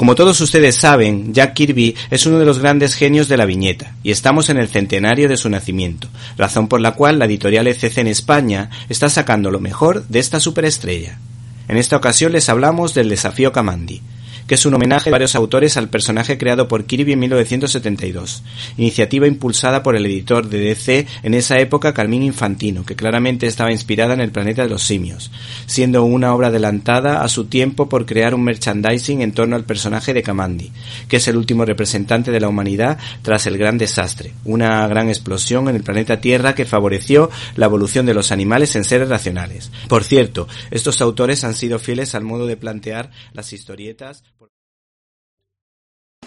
Como todos ustedes saben, Jack Kirby es uno de los grandes genios de la viñeta, y estamos en el centenario de su nacimiento, razón por la cual la editorial ECC en España está sacando lo mejor de esta superestrella. En esta ocasión les hablamos del desafío Kamandi, que es un homenaje de varios autores al personaje creado por Kirby en 1972, iniciativa impulsada por el editor de DC en esa época Carmín Infantino, que claramente estaba inspirada en el planeta de los simios, siendo una obra adelantada a su tiempo por crear un merchandising en torno al personaje de Kamandi, que es el último representante de la humanidad tras el gran desastre, una gran explosión en el planeta Tierra que favoreció la evolución de los animales en seres racionales. Por cierto, estos autores han sido fieles al modo de plantear las historietas